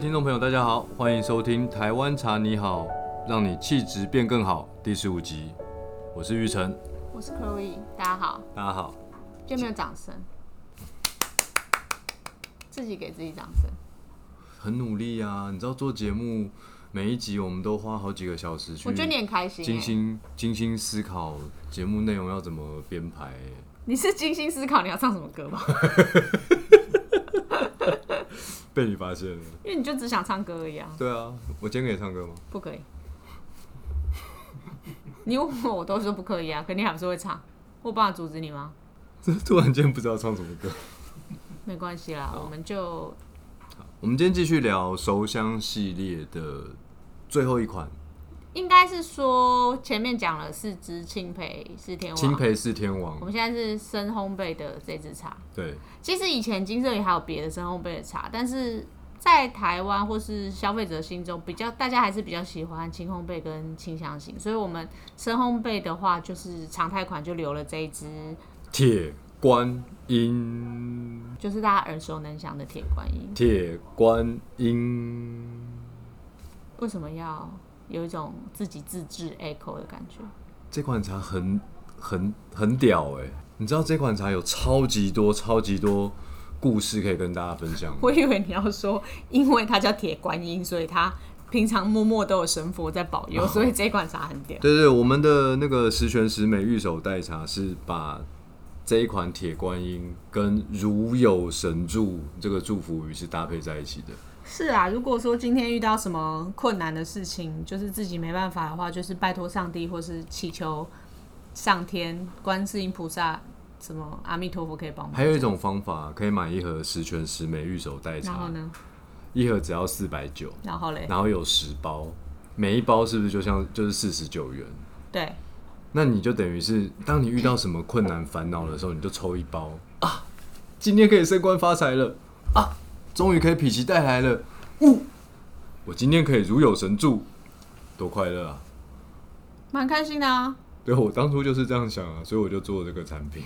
听众朋友，大家好，欢迎收听《台湾茶你好》，让你气质变更好第十五集。我是玉成，我是 Chloe，大家好。大家好。就没有掌声，自己给自己掌声。很努力啊！你知道做节目每一集我们都花好几个小时去，我觉得你很开心，精心精心思考节目内容要怎么编排。你是精心思考你要唱什么歌吗？被你发现了，因为你就只想唱歌而已啊。对啊，我今天可以唱歌吗？不可以。你问我，我都说不可以啊。肯定还是会唱，我办法阻止你吗？这突然间不知道唱什么歌，没关系啦，我们就。我们今天继续聊熟香系列的最后一款。应该是说前面讲了四支青培四天王，青培四天王。我们现在是深烘焙的这支茶。对，其实以前金色里还有别的深烘焙的茶，但是在台湾或是消费者心中，比较大家还是比较喜欢轻烘焙跟清香型，所以我们深烘焙的话，就是常态款就留了这一支铁观音，就是大家耳熟能详的铁观音。铁观音为什么要？有一种自己自制 echo 的感觉。这款茶很很很屌哎！你知道这款茶有超级多超级多故事可以跟大家分享。我以为你要说，因为它叫铁观音，所以它平常默默都有神佛在保佑，所以这款茶很屌。对对，我们的那个十全十美玉手代茶是把这一款铁观音跟如有神助这个祝福语是搭配在一起的。是啊，如果说今天遇到什么困难的事情，就是自己没办法的话，就是拜托上帝，或是祈求上天、观世音菩萨，什么阿弥陀佛可以帮忙。还有一种方法，可以买一盒十全十美玉手袋茶，然后呢，一盒只要四百九，然后嘞，然后有十包，每一包是不是就像就是四十九元？对，那你就等于是，当你遇到什么困难烦恼的时候，你就抽一包啊，今天可以升官发财了啊。终于可以否极带来了，呜！我今天可以如有神助，多快乐啊！蛮开心的啊。对，我当初就是这样想啊，所以我就做这个产品。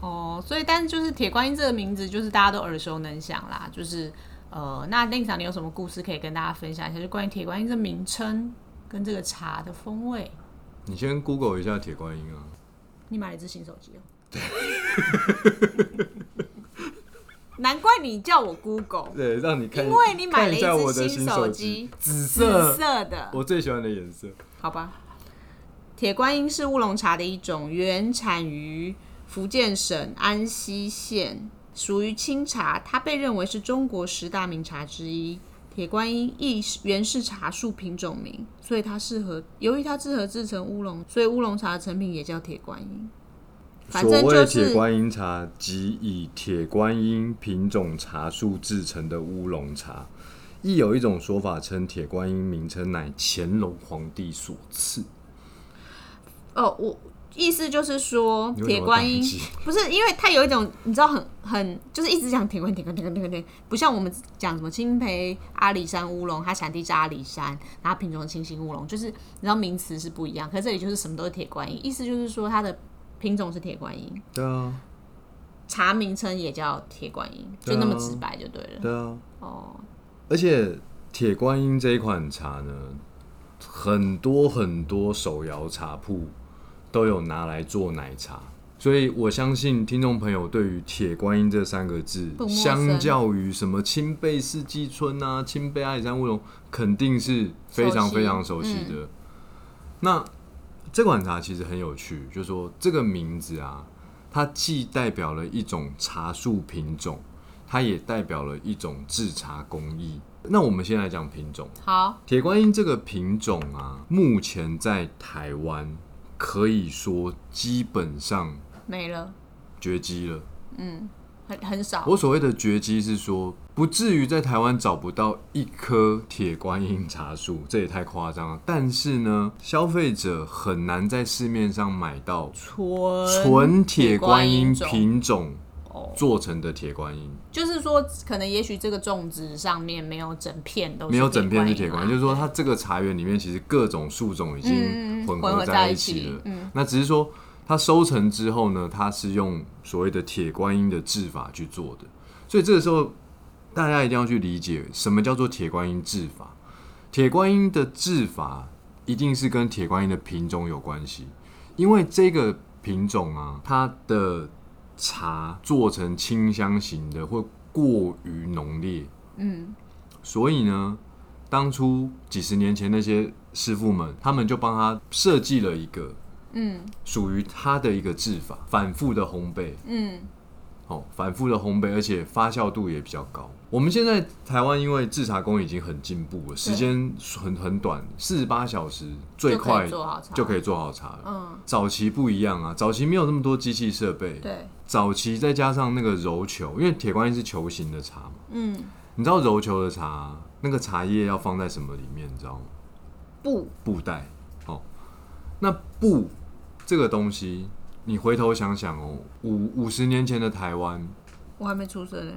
哦，所以但是就是铁观音这个名字，就是大家都耳熟能详啦。就是呃，那令长，你有什么故事可以跟大家分享一下？就关于铁观音这名称跟这个茶的风味。你先 Google 一下铁观音啊。你买了一只新手机哦。难怪你叫我 Google，对，让你看，因为你买了一只新手机，紫色色的，我最喜欢的颜色。好吧，铁观音是乌龙茶的一种，原产于福建省安溪县，属于清茶，它被认为是中国十大名茶之一。铁观音亦原是茶树品种名，所以它适合，由于它适合制成乌龙，所以乌龙茶的成品也叫铁观音。所谓铁观音茶，即以铁观音品种茶树制成的乌龙茶。亦有一种说法称，铁观音名称乃乾隆皇帝所赐。哦，我意思就是说，铁观音 不是因为它有一种，你知道，很很就是一直讲铁观铁观铁观铁观铁，不像我们讲什么青培阿里山乌龙，它产地在阿里山，然后品种清新乌龙，就是你知道名词是不一样。可这里就是什么都是铁观音，意思就是说它的。品种是铁观音，对啊，茶名称也叫铁观音，就那么直白就对了。对啊，哦，而且铁观音这一款茶呢，很多很多手摇茶铺都有拿来做奶茶，所以我相信听众朋友对于铁观音这三个字，相较于什么青贝四季春啊、青贝阿里山乌龙，肯定是非常非常熟悉的。那这款茶其实很有趣，就是说这个名字啊，它既代表了一种茶树品种，它也代表了一种制茶工艺。那我们先来讲品种。好，铁观音这个品种啊，目前在台湾可以说基本上没了，绝迹了。嗯。很很少。我所谓的绝迹是说，不至于在台湾找不到一棵铁观音茶树，这也太夸张了。但是呢，消费者很难在市面上买到纯纯铁观音品种做成的铁观音。就是说，可能也许这个种植上面没有整片都没有整片是铁观音，就是说它这个茶园里面其实各种树种已经混合在一起了。嗯，那只是说。它收成之后呢，它是用所谓的铁观音的制法去做的，所以这个时候大家一定要去理解什么叫做铁观音制法。铁观音的制法一定是跟铁观音的品种有关系，因为这个品种啊，它的茶做成清香型的会过于浓烈，嗯，所以呢，当初几十年前那些师傅们，他们就帮他设计了一个，嗯，属于他的一个制法，反复的烘焙，嗯。哦，反复的烘焙，而且发酵度也比较高。我们现在台湾因为制茶工已经很进步了，时间很很短，四十八小时最快就可以做好茶了。嗯，早期不一样啊，早期没有那么多机器设备。对，早期再加上那个揉球，因为铁观音是球形的茶嘛。嗯，你知道揉球的茶那个茶叶要放在什么里面？你知道吗？布布袋。哦，那布这个东西。你回头想想哦，五五十年前的台湾，我还没出生呢。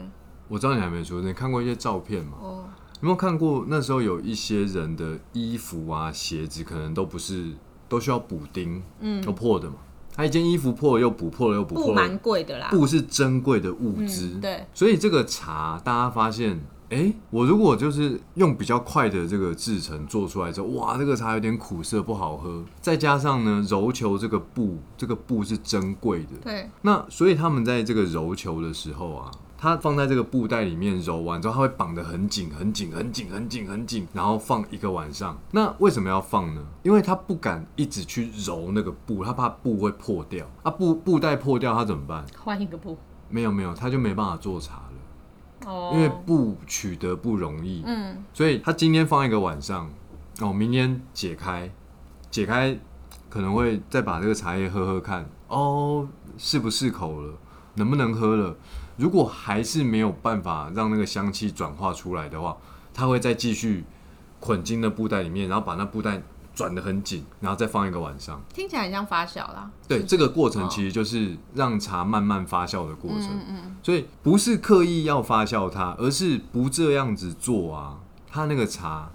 我知道你还没出生，你看过一些照片嘛？哦，有没有看过那时候有一些人的衣服啊、鞋子，可能都不是都需要补丁，嗯，都破的嘛。他一件衣服破了又补，破了又补，布蛮贵的啦。布是珍贵的物资，对。所以这个茶，大家发现。哎，我如果就是用比较快的这个制成做出来之后，哇，这个茶有点苦涩，不好喝。再加上呢，揉球这个布，这个布是珍贵的。对。那所以他们在这个揉球的时候啊，它放在这个布袋里面揉完之后，它会绑得很紧、很紧、很紧、很紧、很紧，然后放一个晚上。那为什么要放呢？因为他不敢一直去揉那个布，他怕布会破掉。啊，布布袋破掉，他怎么办？换一个布。没有没有，他就没办法做茶。因为不取得不容易，嗯，所以他今天放一个晚上，哦，明天解开，解开可能会再把这个茶叶喝喝看，哦，适不适口了，能不能喝了？如果还是没有办法让那个香气转化出来的话，他会再继续捆进那布袋里面，然后把那布袋。转的很紧，然后再放一个晚上，听起来很像发酵啦。对，这个过程其实就是让茶慢慢发酵的过程。嗯嗯。所以不是刻意要发酵它，而是不这样子做啊，它那个茶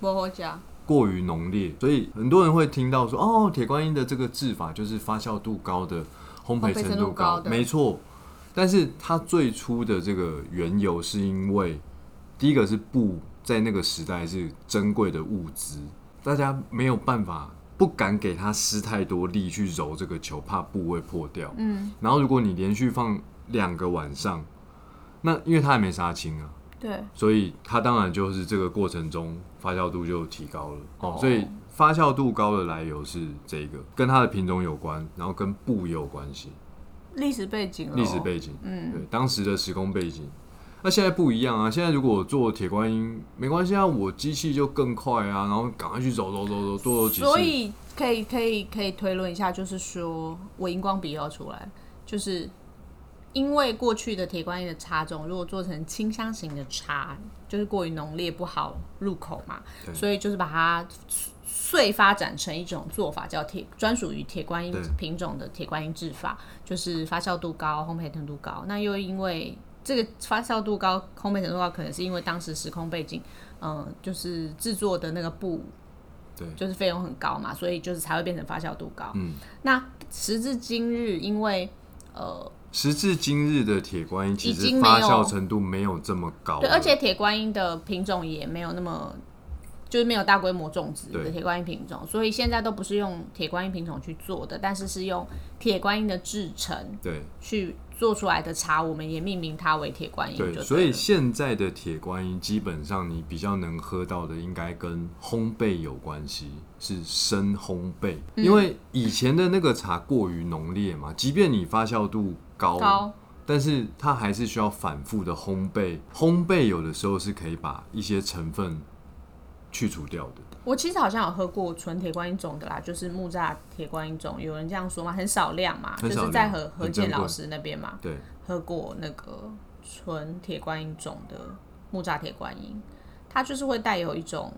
不好加，过于浓烈。所以很多人会听到说，哦，铁观音的这个制法就是发酵度高的，烘焙程度高，没错。但是它最初的这个缘由是因为，第一个是布在那个时代是珍贵的物资。大家没有办法，不敢给他施太多力去揉这个球，怕部位破掉。嗯，然后如果你连续放两个晚上，那因为他还没杀青啊，对，所以他当然就是这个过程中发酵度就提高了。哦，所以发酵度高的来由是这个，跟它的品种有关，然后跟布也有关系。历史背景，历史背景，嗯，对，当时的时空背景。那现在不一样啊！现在如果我做铁观音，没关系啊，我机器就更快啊，然后赶快去走走走走，多走几次。所以可以可以可以推论一下，就是说我荧光笔要出来，就是因为过去的铁观音的茶种，如果做成清香型的茶，就是过于浓烈不好入口嘛，所以就是把它碎发展成一种做法，叫铁专属于铁观音品种的铁观音制法，就是发酵度高，烘焙程度高。那又因为这个发酵度高、烘焙程度高，可能是因为当时时空背景，嗯，就是制作的那个布，对，就是费用很高嘛，所以就是才会变成发酵度高。嗯，那时至今日，因为呃，时至今日的铁观音其实发酵程度没有这么高，对，而且铁观音的品种也没有那么，就是没有大规模种植的铁观音品种，所以现在都不是用铁观音品种去做的，但是是用铁观音的制成，对，去。做出来的茶，我们也命名它为铁观音。对，所以现在的铁观音基本上你比较能喝到的，应该跟烘焙有关系，是深烘焙。因为以前的那个茶过于浓烈嘛，即便你发酵度高，但是它还是需要反复的烘焙。烘焙有的时候是可以把一些成分去除掉的。我其实好像有喝过纯铁观音种的啦，就是木栅铁观音种，有人这样说吗？很少量嘛，就是在何何健老师那边嘛，对，喝过那个纯铁观音种的木栅铁观音，它就是会带有一种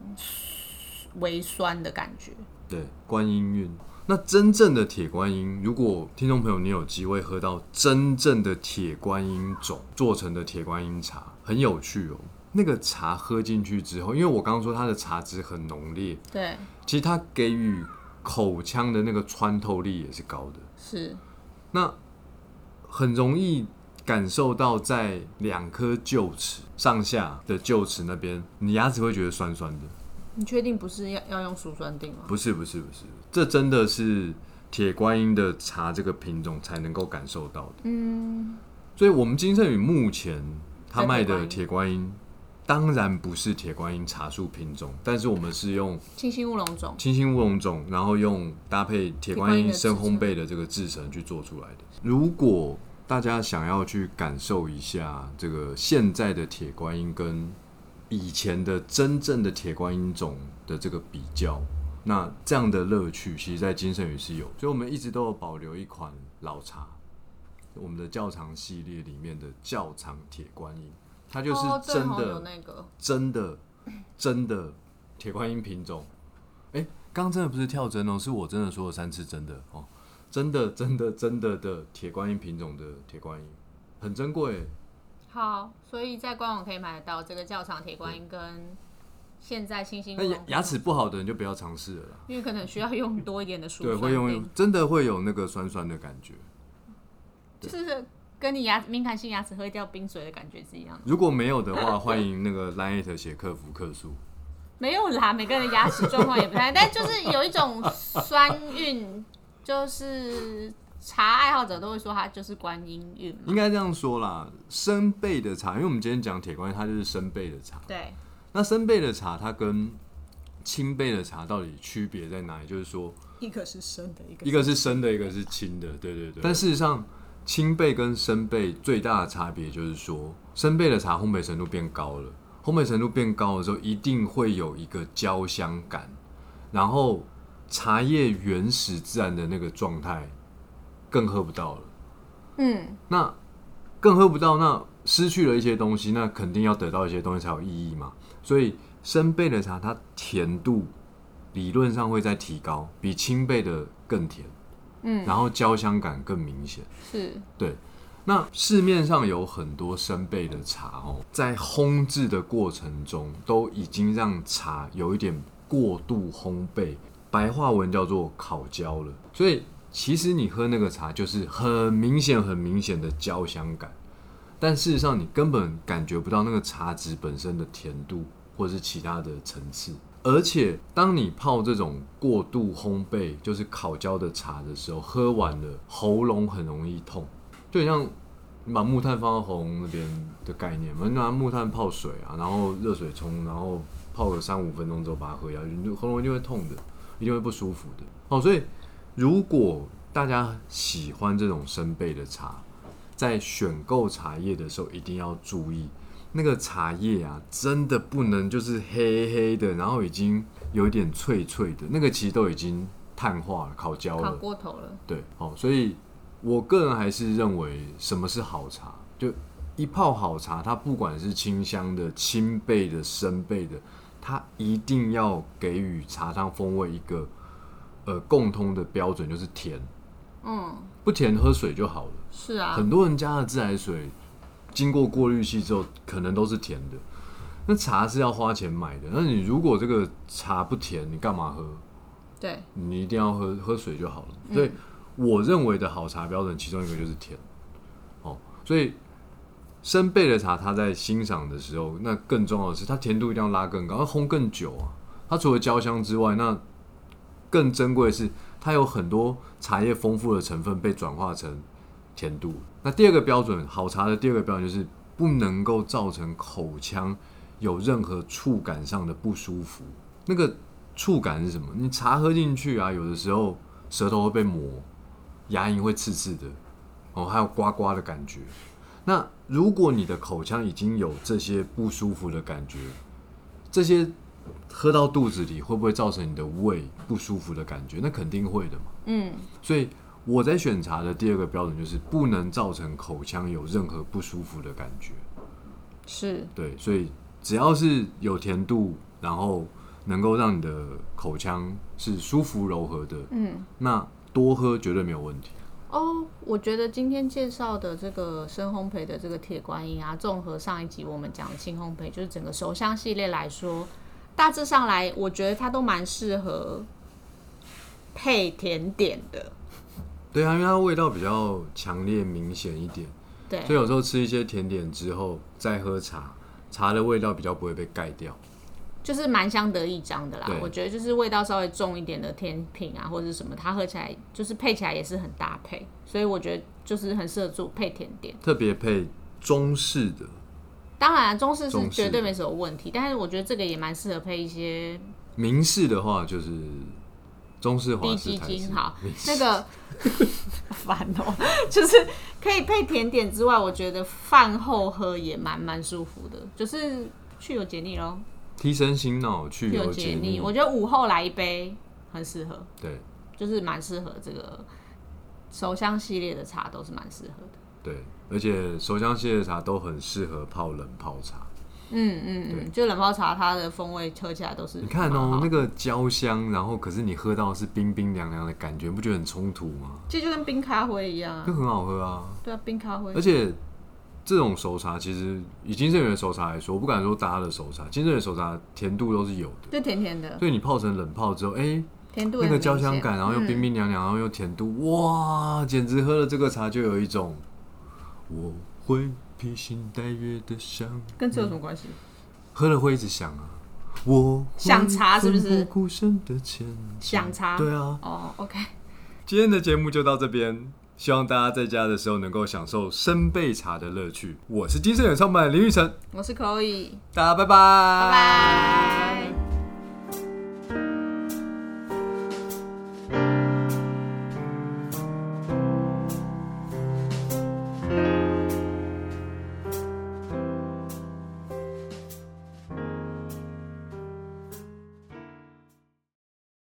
微酸的感觉。对，观音韵。那真正的铁观音，如果听众朋友你有机会喝到真正的铁观音种做成的铁观音茶，很有趣哦。那个茶喝进去之后，因为我刚刚说它的茶质很浓烈，对，其实它给予口腔的那个穿透力也是高的，是，那很容易感受到在两颗臼齿上下的臼齿那边，你牙齿会觉得酸酸的。你确定不是要要用乳酸定吗？不是不是不是，这真的是铁观音的茶这个品种才能够感受到的。嗯，所以我们金圣宇目前他卖的铁观音，当然不是铁观音茶树品种，但是我们是用清新乌龙种，清新乌龙种，然后用搭配铁观音深烘焙的这个制成去做出来的。如果大家想要去感受一下这个现在的铁观音跟以前的真正的铁观音种的这个比较，那这样的乐趣，其实，在金圣宇是有，所以我们一直都有保留一款老茶，我们的窖藏系列里面的窖藏铁观音，它就是真的、真的、真的铁观音品种。哎，刚真的不是跳针哦，是我真的说了三次真的哦，真的、真的、真的的铁观音品种的铁观音，很珍贵。好，所以在官网可以买得到这个较长铁观音，跟现在新兴。那牙齿不好的人就不要尝试了，因为可能需要用多一点的酸。对，会用真的会有那个酸酸的感觉，就是跟你牙敏感性牙齿喝掉冰水的感觉是一样的。如果没有的话，欢迎那个 Line 写客服客诉。没有啦，每个人的牙齿状况也不太，但就是有一种酸韵，就是。茶爱好者都会说它就是观音韵，应该这样说啦。生焙的茶，因为我们今天讲铁观音，它就是生焙的茶。对。那生焙的茶，它跟清焙的茶到底区别在哪里？就是说，一个是生的，一个一个是生的，一个是清的。对对对。但事实上，清焙跟生焙最大的差别就是说，生焙的茶烘焙程度变高了，烘焙程度变高的时候，一定会有一个焦香感，然后茶叶原始自然的那个状态。更喝不到了，嗯，那更喝不到，那失去了一些东西，那肯定要得到一些东西才有意义嘛。所以生焙的茶，它甜度理论上会在提高，比清焙的更甜，嗯，然后焦香感更明显，是，对。那市面上有很多生焙的茶哦，在烘制的过程中，都已经让茶有一点过度烘焙，白话文叫做烤焦了，所以。其实你喝那个茶就是很明显、很明显的焦香感，但事实上你根本感觉不到那个茶质本身的甜度或者是其他的层次。而且当你泡这种过度烘焙，就是烤焦的茶的时候，喝完了喉咙很容易痛，就很像把木炭放到喉咙那边的概念嘛。拿木炭泡水啊，然后热水冲，然后泡个三五分钟之后把它喝下去，你喉咙一定会痛的，一定会不舒服的。哦，所以。如果大家喜欢这种生焙的茶，在选购茶叶的时候一定要注意，那个茶叶啊，真的不能就是黑黑的，然后已经有一点脆脆的，那个其实都已经碳化了、烤焦了、烤过头了。对，好，所以我个人还是认为，什么是好茶？就一泡好茶，它不管是清香的、清焙的、生焙的，它一定要给予茶汤风味一个。呃，共通的标准就是甜，嗯，不甜喝水就好了。是啊，很多人家的自来水经过过滤器之后，可能都是甜的。那茶是要花钱买的，那你如果这个茶不甜，你干嘛喝？对，你一定要喝喝水就好了。所以我认为的好茶标准，其中一个就是甜。哦，所以生焙的茶，它在欣赏的时候，那更重要的是，它甜度一定要拉更高，要烘更久啊。它除了焦香之外，那更珍贵的是，它有很多茶叶丰富的成分被转化成甜度。那第二个标准，好茶的第二个标准就是不能够造成口腔有任何触感上的不舒服。那个触感是什么？你茶喝进去啊，有的时候舌头会被磨，牙龈会刺刺的，哦，还有刮刮的感觉。那如果你的口腔已经有这些不舒服的感觉，这些。喝到肚子里会不会造成你的胃不舒服的感觉？那肯定会的嘛。嗯，所以我在选茶的第二个标准就是不能造成口腔有任何不舒服的感觉。是，对，所以只要是有甜度，然后能够让你的口腔是舒服柔和的，嗯，那多喝绝对没有问题。哦，我觉得今天介绍的这个深烘焙的这个铁观音啊，综合上一集我们讲的轻烘焙，就是整个手香系列来说。大致上来，我觉得它都蛮适合配甜点的。对啊，因为它味道比较强烈、明显一点。对，所以有时候吃一些甜点之后再喝茶，茶的味道比较不会被盖掉。就是蛮相得益彰的啦。我觉得就是味道稍微重一点的甜品啊，或者是什么，它喝起来就是配起来也是很搭配，所以我觉得就是很适合做配甜点。特别配中式的，当然，中式是绝对没什么问题，但是我觉得这个也蛮适合配一些明式的话就是中式、华低式、台式基金。好，那个 烦哦、就是可以配甜点之外，我觉得饭后喝也蛮蛮舒服的，就是去油解腻咯，提神醒脑、去去油解腻。我觉得午后来一杯很适合，对就是蛮适合这个手香系列的茶都是蛮适合的。对，而且手香系列的茶都很适合泡冷泡茶。嗯嗯嗯，就冷泡茶它的风味喝起来都是你看，哦那个焦香，然后可是你喝到是冰冰凉凉的感觉，不觉得很冲突吗？其实就跟冰咖啡一样啊就。很好喝啊！对啊，冰咖啡而。且这种熟茶其实以金圣元熟茶来说，我不敢说大家的熟茶，金圣元熟茶甜度都是有的，就甜甜的，所以你泡成冷泡之后，哎、甜度那个焦香感，然后又嗯冰冰凉凉，然后又甜度，哇，简直喝了这个茶就有一种我会披星戴月的想，跟这有什么关系？喝了会一直想啊，我想茶是不是？想茶？对啊，哦，OK，今天的节目就到这边。希望大家在家的时候能够享受生焙茶的乐趣。我是金盛远创办人林玉成，我是 Chloe，大家拜拜，拜拜。